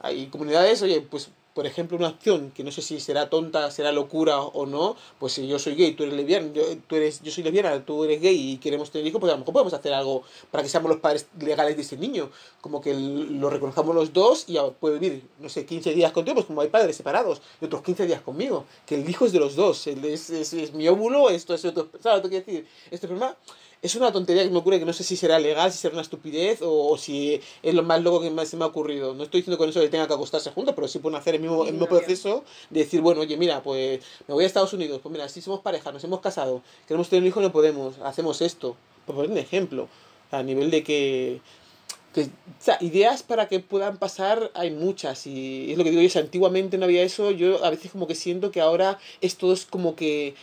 [SPEAKER 1] hay comunidades, oye, pues por ejemplo, una opción que no sé si será tonta, será locura o no, pues si yo soy gay, tú eres lesbiana, yo, tú eres, yo soy lesbiana, tú eres gay y queremos tener hijos, pues a lo mejor podemos hacer algo para que seamos los padres legales de ese niño, como que lo reconozcamos los dos y puede vivir, no sé, 15 días contigo, pues como hay padres separados, y otros 15 días conmigo, que el hijo es de los dos, es, es, es mi óvulo, esto es otro, ¿sabes lo que quiero decir? Este problema es una tontería que me ocurre que no sé si será legal, si será una estupidez o, si es lo más loco que me, se me ha ocurrido. No estoy diciendo con eso que tenga que acostarse juntos, pero sí pueden hacer el mismo, el mismo proceso de decir, bueno, oye, mira, pues me voy a Estados Unidos, pues mira, si somos pareja, nos hemos casado, queremos tener un hijo, no podemos, hacemos esto. Por poner un ejemplo, a nivel de que que, o sea, ideas para que puedan pasar hay muchas y es lo que digo yo, si antiguamente no había eso, yo a veces como que siento que ahora esto es como que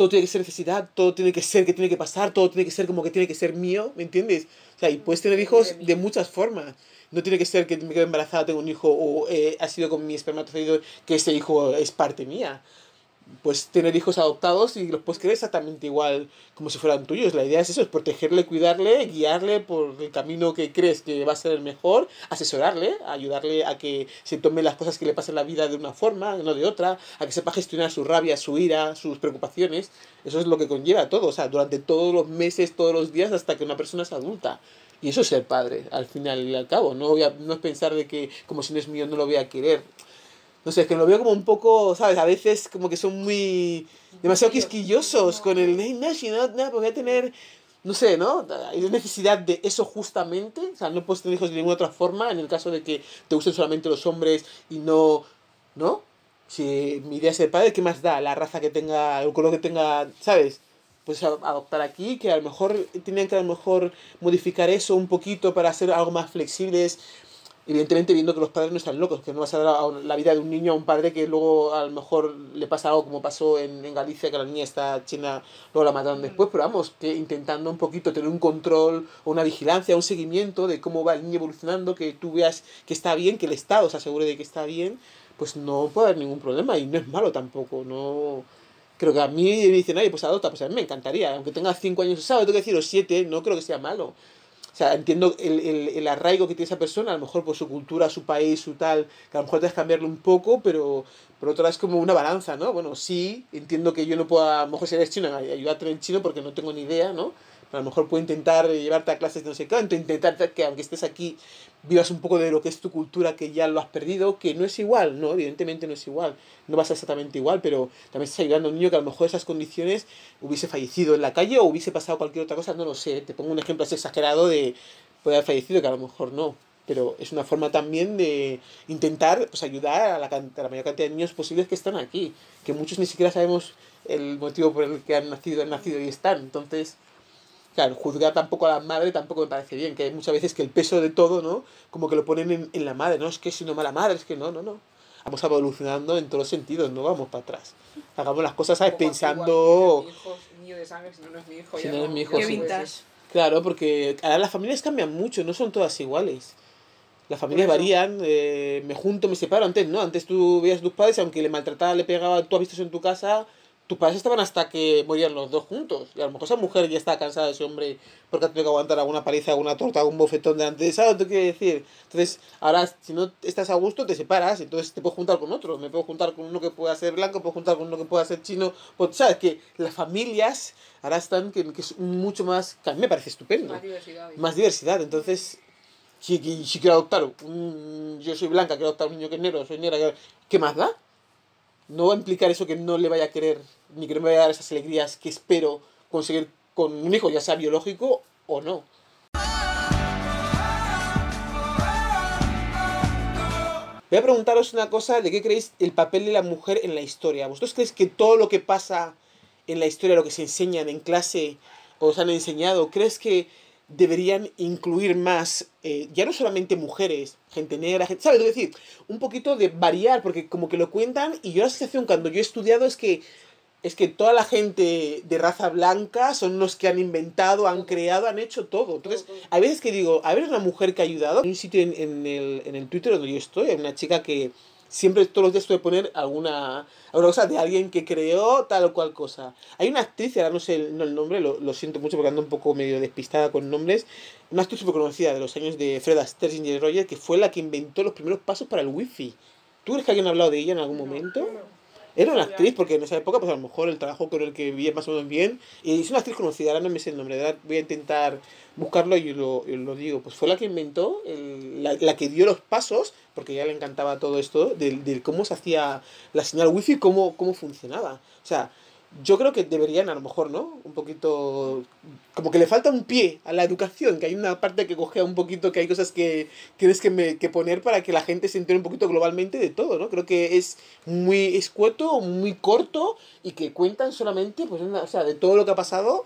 [SPEAKER 1] todo tiene que ser necesidad, todo tiene que ser que tiene que pasar, todo tiene que ser como que tiene que ser mío, ¿me entiendes? O sea, y puedes tener hijos de muchas formas. No tiene que ser que me quedo embarazada, tengo un hijo, o eh, ha sido con mi espermatozoide que ese hijo es parte mía pues tener hijos adoptados y los puedes querer exactamente igual como si fueran tuyos. La idea es eso, es protegerle, cuidarle, guiarle por el camino que crees que va a ser el mejor, asesorarle, ayudarle a que se tome las cosas que le pasen en la vida de una forma, no de otra, a que sepa gestionar su rabia, su ira, sus preocupaciones. Eso es lo que conlleva todo, o sea, durante todos los meses, todos los días, hasta que una persona es adulta. Y eso es ser padre, al final y al cabo. No, voy a, no es pensar de que como si no es mío no lo voy a querer no sé, es que lo veo como un poco, ¿sabes? A veces como que son muy... demasiado quisquillosos con el... No, no, no, pues voy a tener... No sé, ¿no? Hay necesidad de eso justamente. O sea, no puedes tener hijos de ninguna otra forma en el caso de que te gusten solamente los hombres y no... ¿No? Si mi idea es ser padre, ¿qué más da? La raza que tenga, el color que tenga, ¿sabes? Pues adoptar aquí, que a lo mejor tienen que a lo mejor modificar eso un poquito para ser algo más flexibles evidentemente viendo que los padres no están locos, que no vas a dar la vida de un niño a un padre que luego a lo mejor le pasa algo como pasó en, en Galicia, que la niña está china, luego la mataron después, pero vamos, que intentando un poquito tener un control o una vigilancia, un seguimiento de cómo va el niño evolucionando, que tú veas que está bien, que el Estado se asegure de que está bien, pues no puede haber ningún problema y no es malo tampoco, no... Creo que a mí me dicen, ay, pues adopta, pues a mí me encantaría, aunque tenga 5 años, ¿sabes? Tengo que decir, o 7, no creo que sea malo. O sea, entiendo el, el, el, arraigo que tiene esa persona, a lo mejor por su cultura, su país, su tal, que a lo mejor que cambiarlo un poco, pero por otro lado es como una balanza, ¿no? Bueno, sí, entiendo que yo no puedo, a lo mejor si eres chino, ayudarte en chino porque no tengo ni idea, ¿no? A lo mejor puedo intentar llevarte a clases de no sé qué, intentar que aunque estés aquí vivas un poco de lo que es tu cultura que ya lo has perdido, que no es igual, ¿no? Evidentemente no es igual, no va a ser exactamente igual, pero también estás ayudando a un niño que a lo mejor esas condiciones hubiese fallecido en la calle o hubiese pasado cualquier otra cosa, no lo sé, te pongo un ejemplo así exagerado de puede haber fallecido que a lo mejor no, pero es una forma también de intentar pues, ayudar a la, a la mayor cantidad de niños posibles que están aquí, que muchos ni siquiera sabemos el motivo por el que han nacido, han nacido y están, entonces Claro, juzgar tampoco a la madre tampoco me parece bien, que hay muchas veces que el peso de todo, ¿no? Como que lo ponen en, en la madre, no es que si no mala madre, es que no, no, no. Vamos evolucionando en todos los sentidos, no vamos para atrás. Hagamos las cosas, ¿sabes? Pensando...
[SPEAKER 3] Si no es mi hijo,
[SPEAKER 1] sí. Claro, porque ahora las familias cambian mucho, no son todas iguales. Las familias varían, eh, me junto, me separo. Antes, ¿no? Antes tú veías a tus padres, aunque le maltrataba, le pegaba, tú has visto eso en tu casa, tus padres estaban hasta que morían los dos juntos. Y a lo mejor esa mujer ya está cansada de ese hombre porque ha tenido que aguantar alguna paliza, alguna torta, algún bofetón delante de esa. ¿Qué quiere decir? Entonces, ahora, si no estás a gusto, te separas. Entonces, te puedes juntar con otro. Me puedo juntar con uno que pueda ser blanco, puedo juntar con uno que pueda ser chino. Pues, ¿sabes? Que las familias ahora están, que, que es mucho más. Que a mí me parece estupendo.
[SPEAKER 3] Más diversidad.
[SPEAKER 1] Más diversidad. Entonces, si, si quiero adoptar, un, yo soy blanca, quiero adoptar un niño que es negro, soy negra, ¿qué más da? No va a implicar eso que no le vaya a querer, ni que no me vaya a dar esas alegrías que espero conseguir con un hijo, ya sea biológico o no. Voy a preguntaros una cosa, ¿de qué creéis el papel de la mujer en la historia? ¿Vosotros creéis que todo lo que pasa en la historia, lo que se enseñan en clase o os han enseñado, crees que deberían incluir más, eh, ya no solamente mujeres, gente negra, gente, ¿sabes? Es decir, un poquito de variar, porque como que lo cuentan, y yo la sensación cuando yo he estudiado es que es que toda la gente de raza blanca son los que han inventado, han creado, han hecho todo. Entonces, hay veces que digo, a ver, una mujer que ha ayudado. Hay un sitio en, en, el, en el Twitter donde yo estoy, hay una chica que siempre todos los días que poner alguna, alguna cosa de alguien que creó tal o cual cosa. Hay una actriz, ahora no sé el, el nombre, lo, lo, siento mucho porque ando un poco medio despistada con nombres, una actriz súper conocida de los años de Fred Astaire y Roger, que fue la que inventó los primeros pasos para el wifi. ¿Tú crees que alguien ha hablado de ella en algún momento? Era una actriz, porque en esa época, pues a lo mejor el trabajo con el que vi más o menos bien. Y es una actriz conocida, ahora no me sé el nombre, de voy a intentar buscarlo y lo, y lo digo. Pues fue la que inventó, el- la, la que dio los pasos, porque ya le encantaba todo esto, del, del cómo se hacía la señal wifi, cómo, cómo funcionaba. O sea, yo creo que deberían, a lo mejor, ¿no? Un poquito. Como que le falta un pie a la educación, que hay una parte que cogea un poquito, que hay cosas que tienes que, me- que poner para que la gente se entere un poquito globalmente de todo, ¿no? Creo que es muy escueto, muy corto y que cuentan solamente, pues, una- o sea, de todo lo que ha pasado,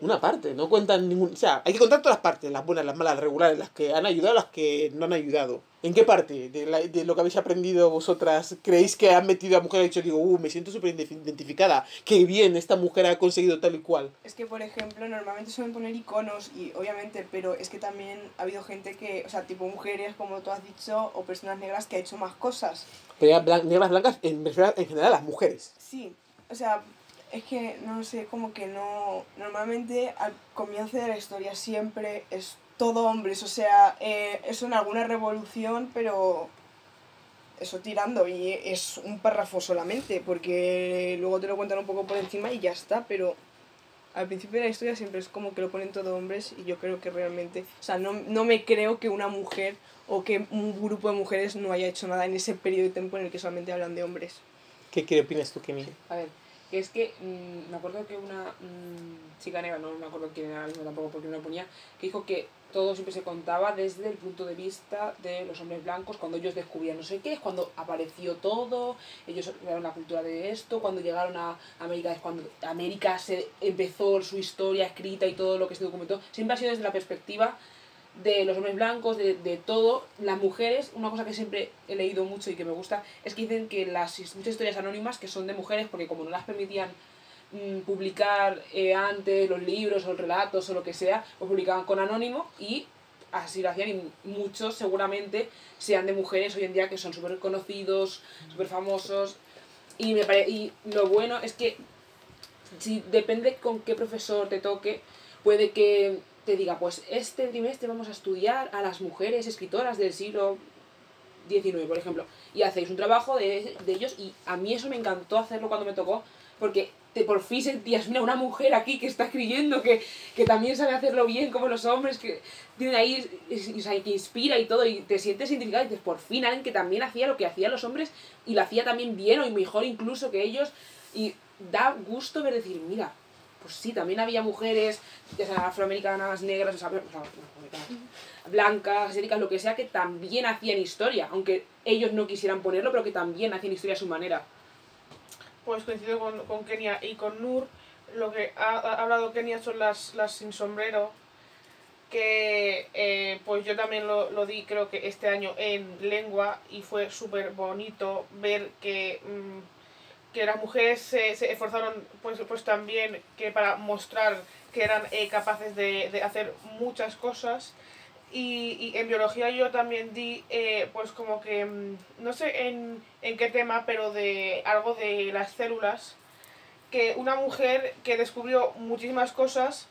[SPEAKER 1] una parte, no cuentan ningún... O sea, hay que contar todas las partes, las buenas, las malas, las regulares, las que han ayudado, las que no han ayudado. ¿En qué parte de, la- de lo que habéis aprendido vosotras creéis que han metido a mujer y ha dicho, digo, uh, me siento súper identificada, qué bien, esta mujer ha conseguido tal y cual?
[SPEAKER 5] Es que, por ejemplo, normalmente suelen poner iconos y obviamente, pero es que también ha habido gente que, o sea, tipo mujeres, como tú has dicho, o personas negras que ha hecho más cosas.
[SPEAKER 1] Pero negras blancas, en, general las mujeres.
[SPEAKER 5] Sí, o sea, es que, no sé, como que no... Normalmente al comienzo de la historia siempre es todo hombres, o sea, eh, eso en alguna revolución, pero eso tirando y es un párrafo solamente, porque luego te lo cuentan un poco por encima y ya está, pero al principio de la historia siempre es como que lo ponen todo hombres y yo creo que realmente, o sea, no, no me creo que una mujer o que un grupo de mujeres no haya hecho nada en ese periodo de tiempo en el que solamente hablan de hombres.
[SPEAKER 1] ¿Qué, qué opinas tú, Kenny?
[SPEAKER 3] A ver, que es que mm, me acuerdo que una mm, chica negra, no me acuerdo quién era mismo tampoco porque no lo ponía, que dijo que todo siempre se contaba desde el punto de vista de los hombres blancos, cuando ellos descubrían no sé qué, es cuando apareció todo, ellos crearon la cultura de esto, cuando llegaron a América es cuando América se empezó su historia escrita y todo lo que se documentó, siempre ha sido desde la perspectiva de los hombres blancos, de, de todo, las mujeres, una cosa que siempre he leído mucho y que me gusta, es que dicen que las muchas historias anónimas que son de mujeres, porque como no las permitían mm, publicar eh, antes los libros o los relatos o lo que sea, pues publicaban con anónimo y así lo hacían y muchos seguramente sean de mujeres hoy en día que son súper conocidos, súper famosos y, me pare- y lo bueno es que si depende con qué profesor te toque, puede que te diga, pues este trimestre vamos a estudiar a las mujeres escritoras del siglo XIX, por ejemplo, y hacéis un trabajo de, de ellos y a mí eso me encantó hacerlo cuando me tocó, porque te por fin sentías, mira, una mujer aquí que está escribiendo, que, que también sabe hacerlo bien como los hombres, que tiene ahí, o sea, que inspira y todo, y te sientes identificado y dices, por fin alguien que también hacía lo que hacían los hombres y lo hacía también bien o mejor incluso que ellos, y da gusto ver decir, mira, pues sí, también había mujeres, ya sea afroamericanas, negras, o sea, blancas, asiáticas, lo que sea, que también hacían historia, aunque ellos no quisieran ponerlo, pero que también hacían historia a su manera.
[SPEAKER 2] Pues coincido con, Kenia y con Nur. Lo que ha, ha hablado Kenia son las, las sin sombrero. Que eh, pues yo también lo, lo di, creo que este año en lengua. Y fue súper bonito ver que, mm, que las mujeres se, se esforzaron pues, pues también que para mostrar que eran eh, capaces de, de hacer muchas cosas. Y, y en biología yo también di, eh, pues como que, mm, no sé en, en qué tema, pero de algo de las células, que una mujer que descubrió muchísimas cosas,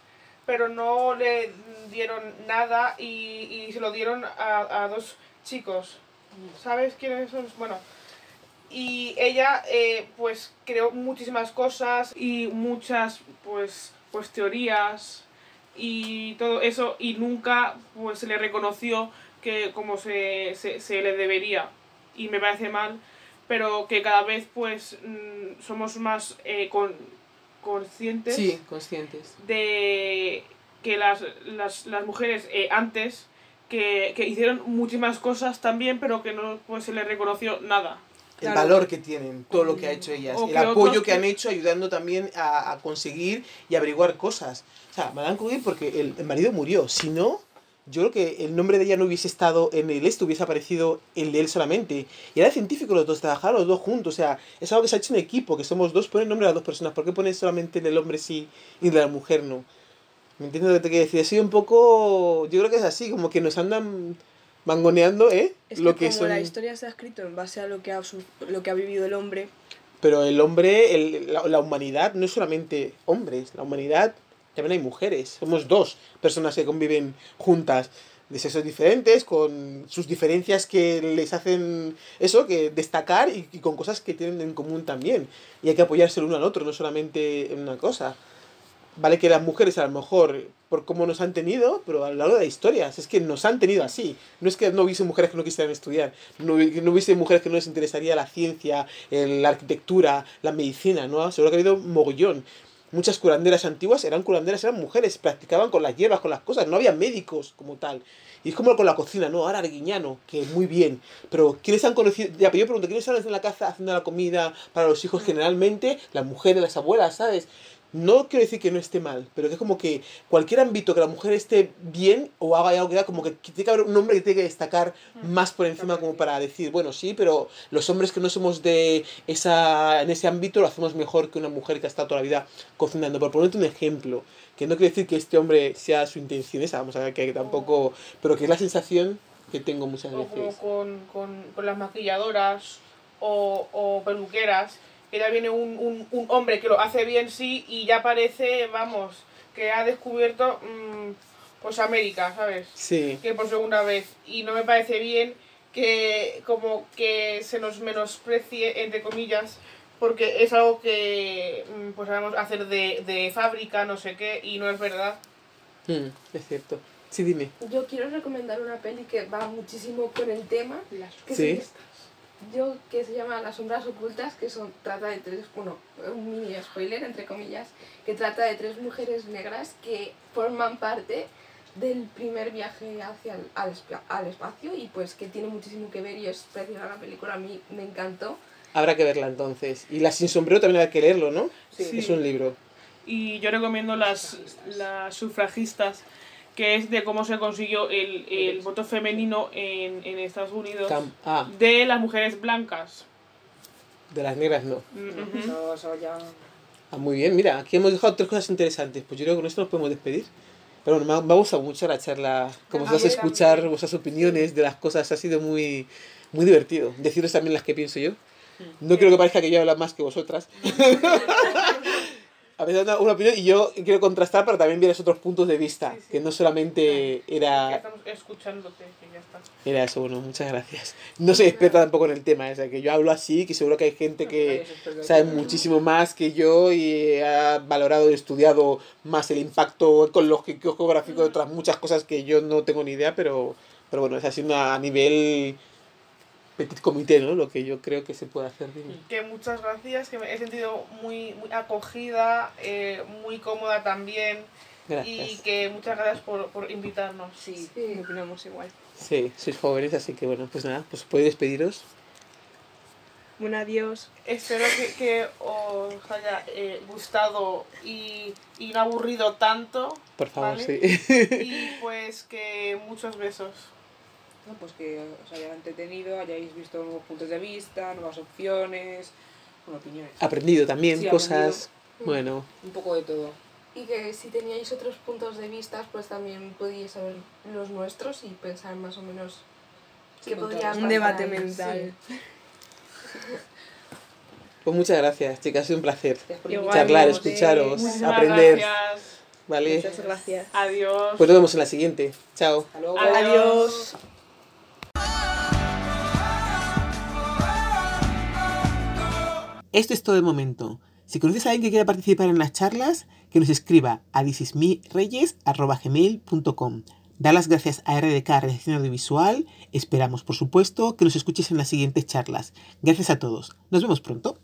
[SPEAKER 2] pero no le dieron nada y, y se lo dieron a, a dos chicos. ¿Sabes quiénes son? Bueno, y ella eh, pues creó muchísimas cosas y muchas pues, pues teorías y todo eso y nunca pues se le reconoció que como se, se, se le debería y me parece mal pero que cada vez pues mm, somos más eh, con, conscientes
[SPEAKER 1] Sí, conscientes.
[SPEAKER 2] de que las, las, las mujeres eh, antes que, que hicieron muchísimas cosas también pero que no pues se les reconoció nada
[SPEAKER 1] El
[SPEAKER 5] Claro.
[SPEAKER 1] valor que tienen, todo lo que ha hecho ellas,
[SPEAKER 2] O
[SPEAKER 1] el apoyo que
[SPEAKER 2] que-
[SPEAKER 1] han hecho ayudando también a, a conseguir y averiguar cosas. O sea, Madame Curie porque el, el marido murió, si no, yo creo que el nombre de ella no hubiese estado en el esto, hubiese aparecido el de él solamente. Y era científico los dos, trabajaron los dos juntos, o sea, es algo que se ha hecho en equipo, que somos dos, ponen nombre a las dos personas, ¿por qué pones solamente el del hombre sí y el de la mujer no? ¿Me entiendes lo que te quiero decir? Ha sido un poco, yo creo que es así, como que nos andan mangoneando, ¿eh?
[SPEAKER 5] Es
[SPEAKER 1] lo
[SPEAKER 5] que, como
[SPEAKER 1] son...
[SPEAKER 5] la historia se ha escrito en base a lo que ha, lo que ha vivido el hombre,
[SPEAKER 1] Pero el hombre, el- la, la humanidad no es solamente hombres, la humanidad también hay mujeres. Somos dos personas que conviven juntas. de sexos diferentes, con sus diferencias que les hacen eso, que destacar y, y con cosas que tienen en común también. Y hay que apoyarse el uno al otro, no solamente en una cosa. Vale que las mujeres a lo mejor, por cómo nos han tenido, pero a lo largo de la historia, es que nos han tenido así. No es que no hubiese mujeres que no quisieran estudiar, no, no hubiese mujeres que no les interesaría la ciencia, la arquitectura, la medicina, ¿no? Seguro que ha habido mogollón. Muchas curanderas antiguas eran curanderas, eran mujeres, practicaban con las hierbas, con las cosas, no había médicos como tal. Y es como con la cocina, ¿no? Ahora Arguiñano, que muy bien. Pero ¿quiénes han conocido? Ya, pero yo pregunto, ¿quiénes están en la casa haciendo la comida para los hijos generalmente? Las mujeres, las abuelas, ¿sabes? No quiero decir que no esté mal, pero que es como que cualquier ámbito que la mujer esté bien o haga algo que da, como que tiene que haber un hombre que tiene que destacar más por encima como para decir, bueno, sí, pero los hombres que no somos de esa en ese ámbito lo hacemos mejor que una mujer que ha estado toda la vida cocinando. Por ponerte un ejemplo, que no quiero decir que este hombre sea su intención esa, vamos a ver que tampoco, pero que es la sensación que tengo muchas
[SPEAKER 2] O como
[SPEAKER 1] veces.
[SPEAKER 2] con, con, con las maquilladoras o, o peluqueras, que ya viene un, un, un hombre que lo hace bien, sí, y ya parece, vamos, que ha descubierto mm, pues América, ¿sabes?
[SPEAKER 1] Sí,
[SPEAKER 2] Que por segunda vez. Y no me parece bien que como que se nos menosprecie, entre comillas, porque es algo que mm, pues sabemos hacer de, de fábrica, no sé qué, y no es verdad.
[SPEAKER 1] Mm, es cierto. Sí, dime.
[SPEAKER 4] Yo quiero recomendar una peli que va muchísimo con el tema, que,
[SPEAKER 1] Sí.
[SPEAKER 4] se, yo, que se llama Las sombras ocultas, que son, trata de tres, bueno, un mini spoiler, entre comillas, que trata de tres mujeres negras que forman parte del primer viaje hacia el, al, al espacio y pues que tiene muchísimo que ver y es preciosa la película, a mí me encantó.
[SPEAKER 1] Habrá que verla entonces. Y la sin sombrero también hay que leerlo, ¿no?
[SPEAKER 3] Sí.
[SPEAKER 1] Es un libro.
[SPEAKER 2] Y yo recomiendo las, las sufragistas, que es de cómo se consiguió el, el voto femenino en, en Estados Unidos
[SPEAKER 1] Cam- ah,
[SPEAKER 2] de las mujeres blancas.
[SPEAKER 1] de las negras no.
[SPEAKER 2] Mm.
[SPEAKER 3] Eso, eso ya...
[SPEAKER 1] Ah, muy bien, mira, aquí hemos dejado tres cosas interesantes. Pues yo creo que con esto nos podemos despedir. Pero bueno, me ha, gustado mucho la charla, como
[SPEAKER 3] A
[SPEAKER 1] vas a
[SPEAKER 3] mí
[SPEAKER 1] escuchar
[SPEAKER 3] también.
[SPEAKER 1] vuestras opiniones de las cosas, ha sido muy, muy divertido. Deciros también las que pienso yo. No quiero que parezca que yo hablo más que vosotras. A veces da una opinión y yo quiero contrastar para también ver otros puntos de vista,
[SPEAKER 2] Sí, sí.
[SPEAKER 1] que no solamente
[SPEAKER 2] Que
[SPEAKER 1] era,
[SPEAKER 2] estamos escuchándote, que ya está.
[SPEAKER 1] era eso. Bueno, muchas gracias. No soy experta tampoco en el tema, o sea, que yo hablo así, que seguro que hay gente que sabe muchísimo más que yo y ha valorado y estudiado más el impacto ecológico, geográfico de otras muchas cosas que yo no tengo ni idea, pero, pero bueno, es así una, a nivel petit comité, ¿no? Lo que yo creo que se puede hacer. dime.
[SPEAKER 2] Que muchas gracias, que me he sentido muy, muy acogida, eh, muy cómoda también. Y
[SPEAKER 1] Gracias.
[SPEAKER 2] que muchas gracias por, por invitarnos.
[SPEAKER 5] Sí,
[SPEAKER 4] Sí.
[SPEAKER 5] opinamos igual.
[SPEAKER 1] Sí, sois jóvenes, así que bueno, pues nada, pues podéis despediros.
[SPEAKER 5] Un adiós.
[SPEAKER 2] Espero que, que os haya eh, gustado y, y no aburrido tanto.
[SPEAKER 1] Por favor,
[SPEAKER 2] Vale.
[SPEAKER 1] sí.
[SPEAKER 2] Y pues que muchos besos.
[SPEAKER 3] No, pues que os haya entretenido, hayáis visto nuevos puntos de vista, nuevas opciones, bueno, opiniones.
[SPEAKER 1] Aprendido también
[SPEAKER 3] Sí,
[SPEAKER 1] cosas. Bueno,
[SPEAKER 3] Un poco de todo.
[SPEAKER 4] Y que si teníais otros puntos de vista, pues también podíais saber los nuestros y pensar más o menos
[SPEAKER 3] Sí,
[SPEAKER 4] qué podría.
[SPEAKER 5] Un debate mental.
[SPEAKER 4] sí.
[SPEAKER 1] pues muchas gracias, chicas, ha sido un placer.
[SPEAKER 5] Igual.
[SPEAKER 1] Charlar, escucharos, aprender.
[SPEAKER 2] gracias.
[SPEAKER 1] ¿Vale?
[SPEAKER 5] Muchas gracias.
[SPEAKER 2] Adiós.
[SPEAKER 1] Pues nos vemos en la siguiente. Chao.
[SPEAKER 3] Hasta luego.
[SPEAKER 5] Adiós.
[SPEAKER 1] Esto es todo de momento. Si conoces a alguien que quiera participar en las charlas, que nos escriba a thisismireyes.gmail.com Da las gracias a RDK Realización Audiovisual. Esperamos, por supuesto, que nos escuches en las siguientes charlas. Gracias a todos. Nos vemos pronto.